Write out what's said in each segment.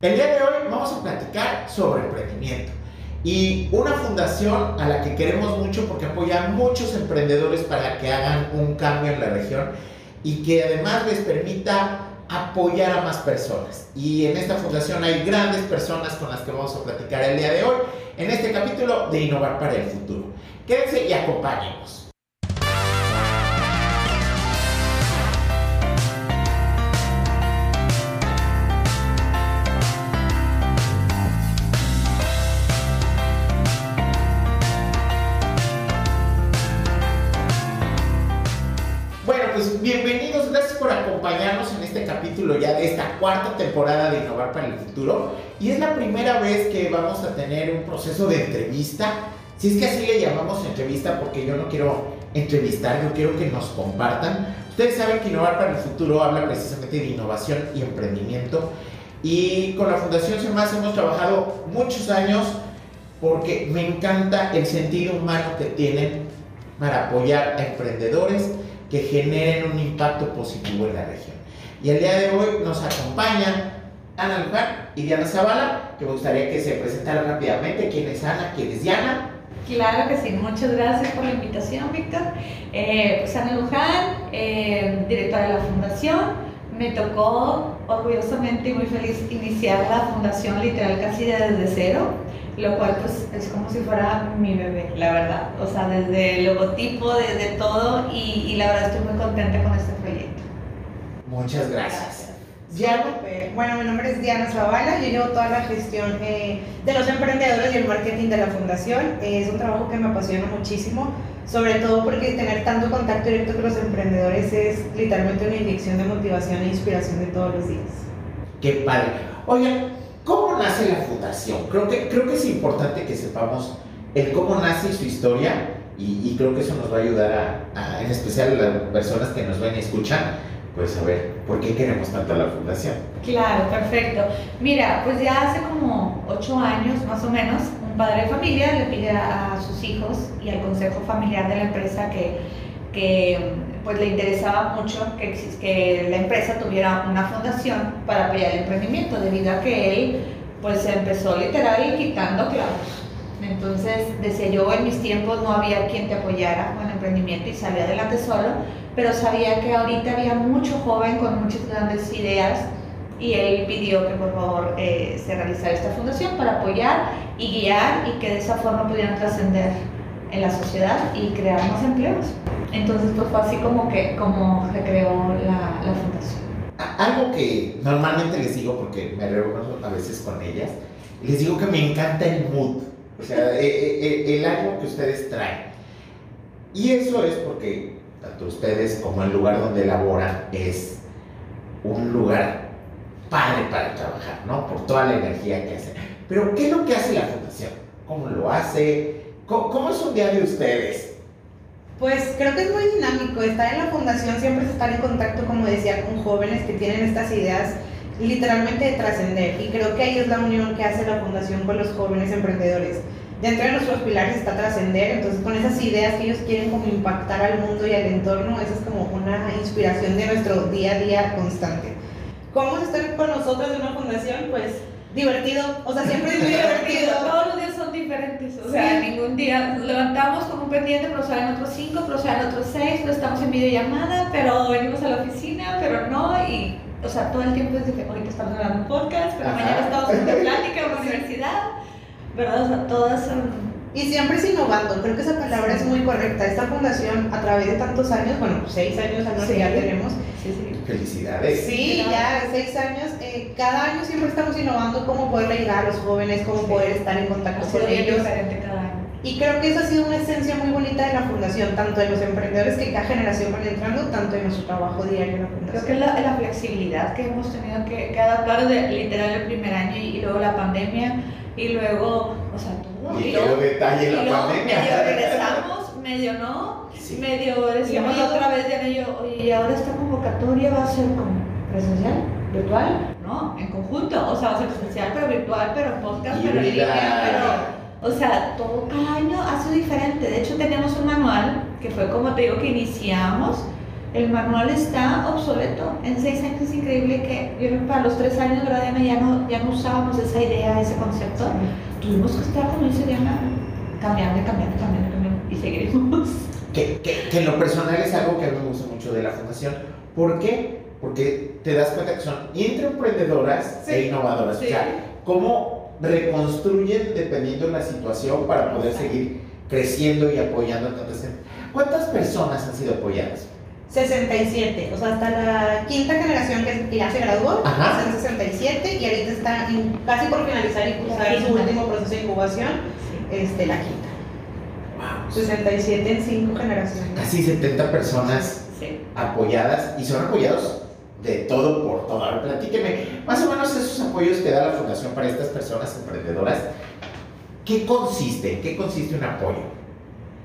El día de hoy vamos a platicar sobre emprendimiento y una fundación a la que queremos mucho porque apoya a muchos emprendedores para que hagan un cambio en la región y que además les permita apoyar a más personas. Y en esta fundación hay grandes personas con las que vamos a platicar el día de hoy en este capítulo de Innovar para el Futuro. Quédense y acompáñenos. Acompañarnos en este capítulo ya de esta cuarta temporada de Innovar para el Futuro. Y es la primera vez que vamos a tener un proceso de entrevista. Si es que así le llamamos entrevista, porque yo no quiero entrevistar, yo quiero que nos compartan. Ustedes saben que Innovar para el Futuro habla precisamente de innovación y emprendimiento. Y con la Fundación SEMAS hemos trabajado muchos años porque me encanta el sentido humano que tienen para apoyar a emprendedores que generen un impacto positivo en la región. Y el día de hoy nos acompañan Ana Luján y Diana Zavala, que me gustaría que se presentaran rápidamente. ¿Quién es Ana? ¿Quién es Diana? Claro que sí, muchas gracias por la invitación, Víctor. Eh, pues Ana Luján, eh, directora de la Fundación. Me tocó orgullosamente y muy feliz iniciar la fundación literal casi desde cero lo cual pues es como si fuera mi bebé, la verdad. O sea, desde el logotipo, desde todo y, la verdad estoy muy contenta con este proyecto. Muchas gracias. Diana. Bueno, mi nombre es Diana Zavala, yo llevo toda la gestión eh, de los emprendedores y el marketing de la fundación. es un trabajo que me apasiona muchísimo, sobre todo porque tener tanto contacto directo con los emprendedores es literalmente una inyección de motivación e inspiración de todos los días. Qué padre. ¿Cómo nace la fundación? Creo que, creo que es importante que sepamos el cómo nace su historia y, creo que eso nos va a ayudar a, en especial a las personas que nos ven y escuchan, pues a ver por qué queremos tanto a la fundación. Claro, perfecto. Mira, pues ya hace como ocho años más o menos, un padre de familia le pide a, a sus hijos y al consejo familiar de la empresa que, que pues le interesaba mucho que, que la empresa tuviera una fundación para apoyar el emprendimiento, debido a que él pues se empezó literal quitando clavos. Entonces, decía yo, en mis tiempos no había quien te apoyara con el emprendimiento y salía adelante solo, pero sabía que ahorita había mucho joven con muchas grandes ideas y él pidió que por favor eh, se realizara esta fundación para apoyar y guiar y que de esa forma pudieran trascender en la sociedad y crear más empleos. Entonces, pues fue así como que como se creó la, la fundación. Algo que normalmente les digo, porque me reúno a veces con ellas, les digo que me encanta el mood, o sea, e, e, e, el ánimo que ustedes traen. Y eso es porque tanto ustedes como el lugar donde laboran es un lugar padre para trabajar, ¿no? Por toda la energía que hacen. Pero, ¿qué es lo que hace la fundación? ¿Cómo lo hace? ¿Cómo, cómo es un día de ustedes? Pues creo que es muy dinámico. Estar en la fundación siempre es estar en contacto, como decía, con jóvenes que tienen estas ideas literalmente de trascender. Y creo que ahí es la unión que hace la fundación con los jóvenes emprendedores. Dentro de nuestros pilares está trascender, entonces con esas ideas que ellos quieren como impactar al mundo y al entorno, esa es como una inspiración de nuestro día a día constante. ¿Cómo es estar con nosotros en una fundación? Pues divertido, o sea, siempre es muy divertido. Diferentes, o sea, ningún día levantamos como un pendiente, pero salen otros cinco, pero salen otros seis, pero estamos en videollamada, pero venimos a la oficina, pero no, y, o sea, todo el tiempo es diferente. Ahorita estamos grabando un podcast, pero mañana estamos en una plática en la universidad, ¿verdad? O sea, todas son y siempre es innovando, creo que esa palabra es muy correcta. Esta fundación, a través de tantos años, bueno, seis años al que ya tenemos. Sí, sí. Felicidades. Sí, ya seis años. Eh, cada año siempre estamos innovando cómo poder ayudar a los jóvenes, cómo poder estar en contacto con ellos. Año. Y creo que eso ha sido una esencia muy bonita de la fundación, tanto de los emprendedores que cada generación van entrando, tanto en nuestro trabajo diario en la fundación. Creo que es la, la flexibilidad que hemos tenido que, que adaptar de literal el primer año y, luego la pandemia y luego, o sea, todo. Y, luego detalle la pandemia. Medio regresamos, medio no, medio decíamos otra vez de ello, oye, ahora esta convocatoria va a ser como presencial, virtual, ¿no? En conjunto, o sea, va a ser presencial, pero virtual, pero podcast, pero en línea, pero o sea, todo cada año ha sido diferente. De hecho, tenemos un manual que fue como te digo que iniciamos el manual está obsoleto. En seis años es increíble que yo para los tres años, ¿verdad, Diana? Ya no, ya no usábamos esa idea, ese concepto. Tuvimos que estar, como dice Diana, cambiando, cambiando, cambiando, cambiando y seguiremos. Que, que, que en lo personal es algo que a mí me gusta mucho de la fundación. ¿Por qué? Porque te das cuenta que son intraemprendedoras Sí. e innovadoras. Sí. O sea, cómo reconstruyen dependiendo de la situación para poder seguir creciendo y apoyando a tantas gente. ¿Cuántas personas han sido apoyadas? 67, o sea, hasta la quinta generación que, ya se graduó, Ajá. son 67 y ahorita está casi por finalizar y cursar su último proceso de incubación, este, la quinta. Wow. 67 en cinco generaciones. Casi 70 personas Sí. apoyadas y son apoyados de todo por todo. A ver, platíqueme, más o menos esos apoyos que da la Fundación para estas personas emprendedoras, ¿qué consiste? ¿En qué consiste un apoyo?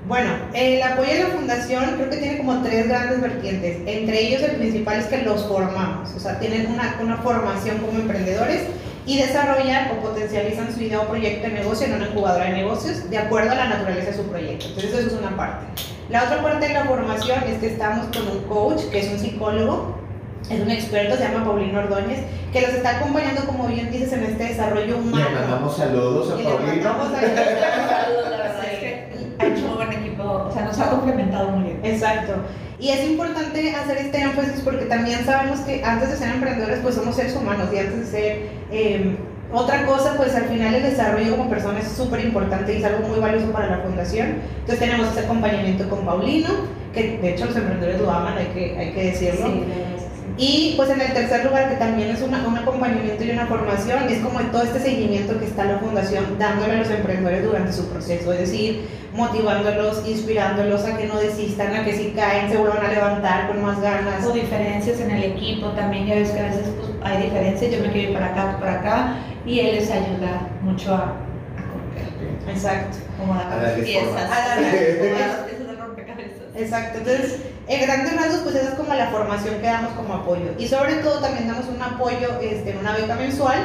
Bueno, el apoyo de la fundación creo que tiene como tres grandes vertientes. Entre ellos el principal es que los formamos, o sea, tienen una, una formación como emprendedores y desarrollan o potencializan su idea o proyecto de negocio en una incubadora de negocios de acuerdo a la naturaleza de su proyecto. Entonces eso es una parte. La otra parte de la formación es que estamos con un coach, que es un psicólogo, es un experto, se llama Paulino Ordóñez, que los está acompañando, como bien dices, en este desarrollo Le humano. mandamos saludos a Y le Paulino. mandamos a- Saludos, la verdad es que ha hecho un buen equipo, o sea, nos ha complementado muy bien. Exacto. Y es importante hacer este énfasis porque también sabemos que antes de ser emprendedores, pues somos seres humanos y antes de ser eh, otra cosa, pues al final el desarrollo como persona es súper importante y es algo muy valioso para la fundación. Entonces tenemos ese acompañamiento con Paulino, que de hecho los emprendedores lo aman, hay que, hay que decirlo. Sí, Y pues en el tercer lugar, que también es una- un acompañamiento y una formación, es como todo este seguimiento que está la fundación dándole a los emprendedores durante su proceso, es decir, motivándolos, inspirándolos a que no desistan, a que si caen se vuelvan a levantar con más ganas. O diferencias en el equipo también, ya ves que a veces pues, hay diferencias, yo me quiero ir para acá, tú para acá, y él les ayuda mucho a, a Exacto. como a A dar piezas. A rompecabezas. Exacto, entonces en grandes rasgos pues esa es como la formación que damos como apoyo y sobre todo también damos un apoyo, este, una beca mensual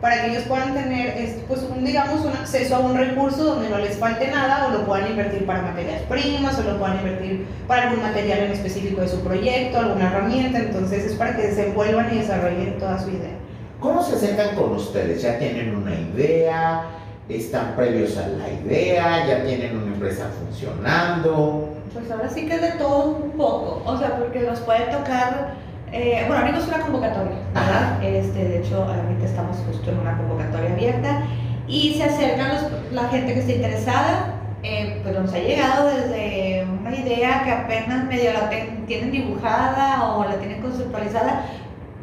para que ellos puedan tener pues un, digamos un acceso a un recurso donde no les falte nada o lo puedan invertir para materias primas o lo puedan invertir para algún material en específico de su proyecto, alguna herramienta, entonces es para que desenvuelvan y desarrollen toda su idea. ¿Cómo se acercan con ustedes? ¿Ya tienen una idea? ¿Están previos a la idea? ¿Ya tienen una empresa funcionando? Pues ahora sí que de todo un poco, o sea, porque nos puede tocar, eh, bueno, abrimos una convocatoria, ¿verdad? Este, de hecho, ahorita estamos justo en una convocatoria abierta y se acercan los- la gente que está interesada, eh, pues nos ha llegado desde una idea que apenas medio la tienen dibujada o la tienen conceptualizada,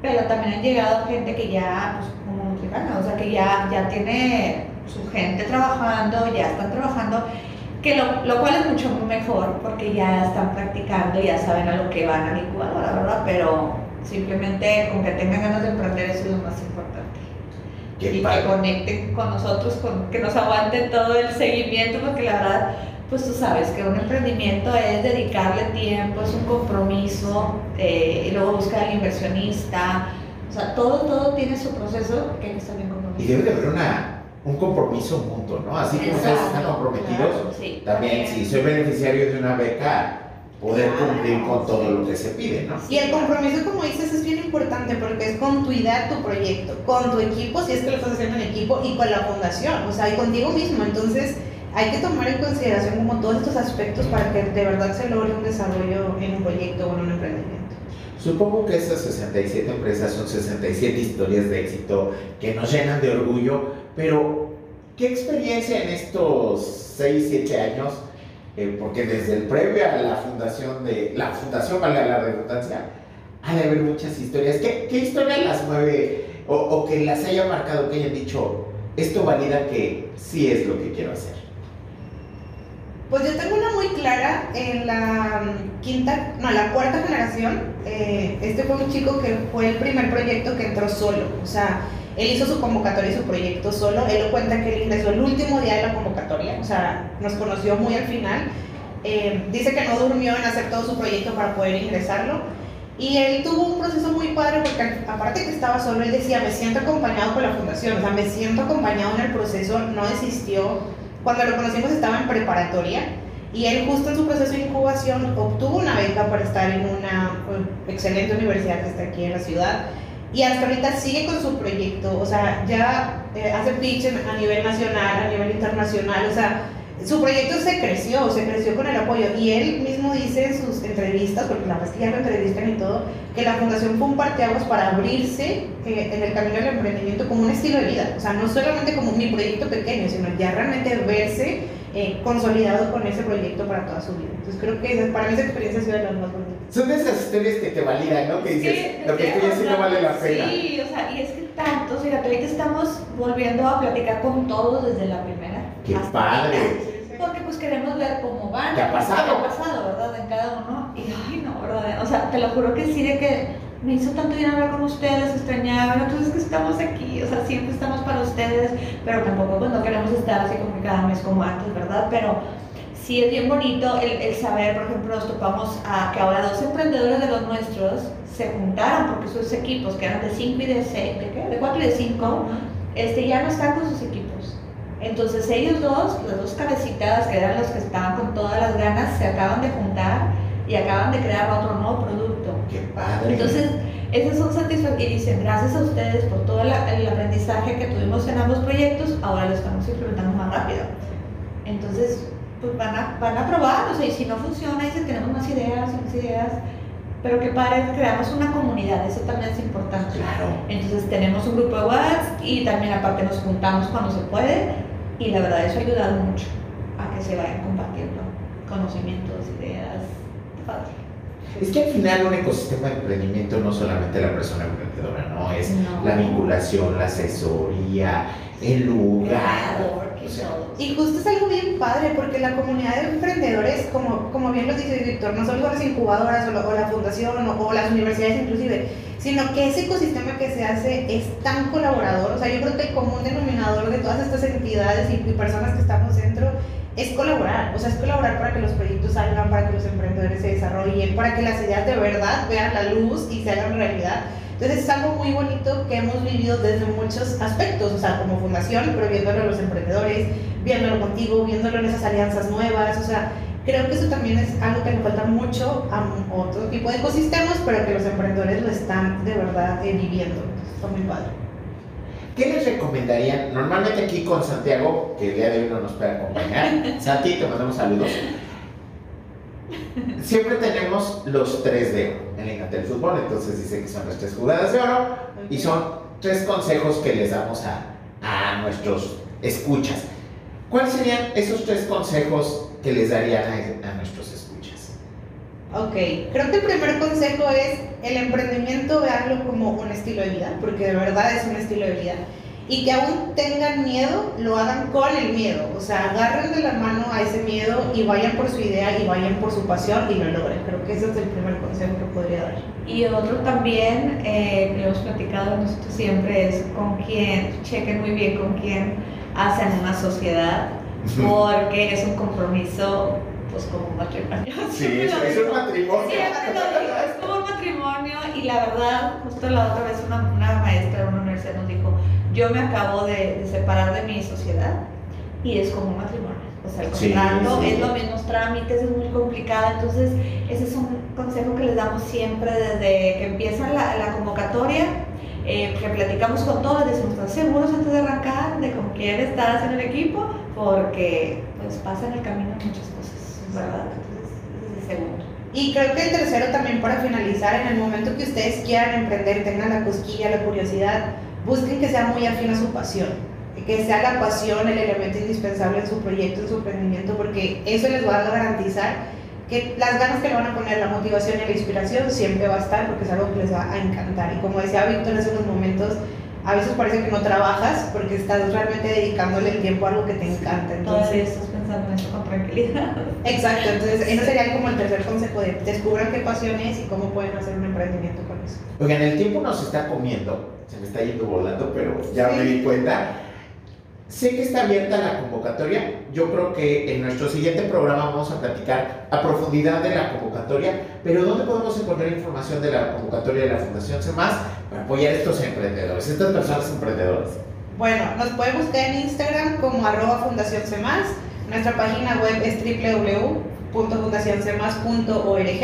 pero también han llegado gente que ya, pues como Tricana, o sea, que ya, ya tiene su gente trabajando, ya están trabajando que lo, lo cual es mucho mejor porque ya están practicando, ya saben a lo que van a la incubadora, ¿verdad? Pero simplemente con que tengan ganas de emprender eso es lo más importante. Qué y padre. que conecten con nosotros, con, que nos aguanten todo el seguimiento, porque la verdad, pues tú sabes que un emprendimiento es dedicarle tiempo, es un compromiso, eh, y luego buscar al inversionista, o sea, todo, todo tiene su proceso que hay que estar bien Y comprometido. debe de haber una, un compromiso mutuo, ¿no? Así como ustedes están comprometidos, claro, sí, también si soy beneficiario de una beca, poder cumplir con todo lo que se pide, ¿no? Y el compromiso, como dices, es bien importante porque es con tu idea, tu proyecto, con tu equipo, si es que lo estás haciendo en equipo, y con la fundación, o sea, y contigo mismo. Entonces, hay que tomar en consideración como todos estos aspectos para que de verdad se logre un desarrollo en un proyecto o en un emprendimiento. Supongo que esas 67 empresas son 67 historias de éxito que nos llenan de orgullo, pero ¿qué experiencia en estos 6, 7 años? eh, porque desde el previo a la fundación de, la fundación, valga la redundancia, ha de haber muchas historias. ¿Qué, qué historia las mueve o, o que las haya marcado, que hayan dicho, esto valida que sí es lo que quiero hacer? Pues yo tengo una muy clara en la mm, quinta, no, la cuarta generación. eh, este fue un chico que fue el primer proyecto que entró solo. O sea, él hizo su convocatoria y su proyecto solo. Él lo cuenta que él ingresó el último día de la convocatoria. O sea, nos conoció muy al final. Eh, dice que no durmió en hacer todo su proyecto para poder ingresarlo. Y él tuvo un proceso muy padre porque aparte que estaba solo, él decía, me siento acompañado con la fundación, o sea, me siento acompañado en el proceso, no desistió. Cuando lo conocimos estaba en preparatoria Y él justo en su proceso de incubación obtuvo una beca para estar en una pues, excelente universidad que está aquí en la ciudad. Y hasta ahorita sigue con su proyecto, o sea, ya eh, hace pitch a nivel nacional, a nivel internacional, o sea, su proyecto se creció, se creció con el apoyo. Y él mismo dice en sus entrevistas, porque la ya lo entrevistan y todo, que la fundación fue un parteaguas para abrirse eh, en el camino del emprendimiento como un estilo de vida. O sea, no solamente como mi proyecto pequeño, sino ya realmente verse eh, consolidado con ese proyecto para toda su vida. Entonces creo que para mí esa experiencia ha sido de las más bonitas. Son de esas historias que te validan, ¿no? Que dices, lo que tú ya sí no vale la pena. Sí, o sea, y es que tanto, fíjate, ahorita estamos volviendo a platicar con todos desde la primera. ¡Qué padre! Porque pues queremos ver cómo van. ¿Qué ha pasado? ¿Qué ha pasado, verdad? En cada uno. Y ay, no, ¿verdad? O sea, te lo juro que sí, de que me hizo tanto bien hablar con ustedes, extrañaba, entonces que estamos aquí, o sea, siempre estamos para ustedes, pero tampoco pues no queremos estar así como cada mes como antes, ¿verdad? Pero sí es bien bonito el, el, saber, por ejemplo, nos topamos a que ahora dos emprendedores de los nuestros se juntaron porque sus equipos, que eran de 5 y de 6, ¿de qué? De 4 y de 5, este, ya no están con sus equipos. Entonces ellos dos, las dos cabecitas, que eran los que estaban con todas las ganas, se acaban de juntar y acaban de crear otro nuevo producto. ¡Qué padre! Entonces, esas son satisfactorias y dicen, gracias a ustedes por todo el, el aprendizaje que tuvimos en ambos proyectos, ahora lo estamos implementando más rápido. Entonces, pues van a, van a probar, o sea, y si no funciona, dicen, tenemos más ideas, más ideas, pero que padre, creamos una comunidad, eso también es importante. Claro. Entonces tenemos un grupo de WhatsApp y también aparte nos juntamos cuando se puede y la verdad eso ha ayudado mucho a que se vayan compartiendo conocimientos, ideas, padre. Es que al final un ecosistema de emprendimiento no solamente la persona emprendedora, ¿no? Es No. la vinculación, la asesoría, el lugar. Y justo es algo bien padre, porque la comunidad de emprendedores, como, como bien lo dice Víctor, no solo las incubadoras o la, o la fundación o, o las universidades inclusive, sino que ese ecosistema que se hace es tan colaborador. O sea, yo creo que el común denominador de todas estas entidades y, y personas que estamos dentro es colaborar. O sea, es colaborar para que los proyectos salgan, para que los emprendedores se desarrollen, para que las ideas de verdad vean la luz y se hagan realidad. Entonces es algo muy bonito que hemos vivido desde muchos aspectos, o sea, como fundación, pero viéndolo en los emprendedores, viéndolo contigo, viéndolo en esas alianzas nuevas, o sea, creo que eso también es algo que le falta mucho a otro tipo de ecosistemas, pero que los emprendedores lo están de verdad eh, viviendo. Está muy padre. ¿Qué les recomendarían? Normalmente aquí con Santiago, que el día de hoy no nos puede acompañar. Santi, te mandamos saludos. Siempre tenemos los tres de oro. Él le encanta el fútbol, entonces dice que son las tres jugadas de oro. Y son tres consejos que les damos a, a nuestros escuchas. ¿Cuáles serían esos tres consejos que les darían a, a nuestros escuchas? Ok, creo que el primer consejo es el emprendimiento, veanlo como un estilo de vida, porque de verdad es un estilo de vida. Y que aún tengan miedo, lo hagan con el miedo. O sea, agarren de la mano a ese miedo y vayan por su idea y vayan por su pasión y lo logren. Creo que ese es el primer consejo que podría dar. Y otro también, eh, que hemos platicado nosotros siempre, es con quién, chequen muy bien con quién hacen una sociedad, porque es un compromiso, pues como un matrimonio. Sí, Siempre es, es un matrimonio. Siempre lo digo, es como un matrimonio y la verdad, justo la otra vez una, una maestra de una universidad nos dijo, yo me acabo de, de separar de mi sociedad y es como un matrimonio. O sea, el Sí, contrato sí. es los mismos trámites, es muy complicado, entonces ese es un consejo que les damos siempre desde que empieza la, la convocatoria, eh, que platicamos con todos, les decimos, ¿estás seguros antes de arrancar de con quién estás en el equipo? Porque pues pasa en el camino muchas cosas, ¿verdad? Entonces, ese es el segundo. Y creo que el tercero también para finalizar, en el momento que ustedes quieran emprender, tengan la cosquilla, la curiosidad, busquen que sea muy afín a su pasión, que sea la pasión el elemento indispensable en su proyecto, en su emprendimiento, porque eso les va a garantizar que las ganas que le van a poner, la motivación y la inspiración siempre va a estar porque es algo que les va a encantar. Y como decía Víctor hace unos momentos, a veces parece que no trabajas porque estás realmente dedicándole el tiempo a algo que te encanta. Entonces, eso con tranquilidad. Exacto, entonces ese sería como el tercer consejo de descubran qué pasión es y cómo pueden hacer un emprendimiento con eso. Oigan, el tiempo nos está comiendo, se me está yendo volando, pero ya Sí. me di cuenta. Sé que está abierta la convocatoria. Yo creo que en nuestro siguiente programa vamos a platicar a profundidad de la convocatoria, pero ¿dónde podemos encontrar información de la convocatoria de la Fundación CEMAS para apoyar a estos emprendedores, estas personas emprendedoras? Bueno, nos pueden buscar en Instagram como arroba Fundación Semas. Nuestra página web es www.fundacioncemas.org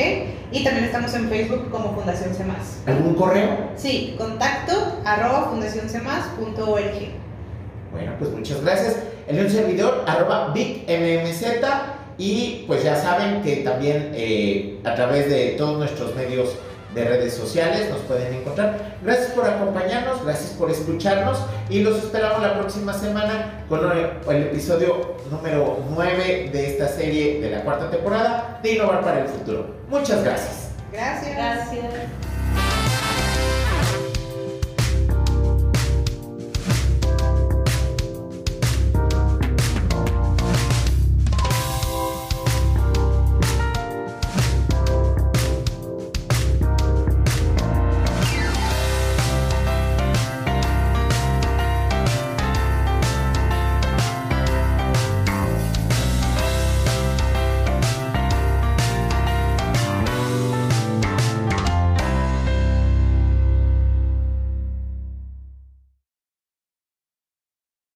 y también estamos en Facebook como Fundación Cemas. ¿Algún correo? Sí, contacto arroba fundacioncemas.org. Bueno, pues muchas gracias. El de un servidor, arroba BigMMZ. Y pues ya saben que también eh, a través de todos nuestros medios de redes sociales nos pueden encontrar. Gracias por acompañarnos, gracias por escucharnos y los esperamos la próxima semana con el episodio número 9 de esta serie de la cuarta temporada de Innovar para el Futuro. Muchas gracias. Gracias. Gracias.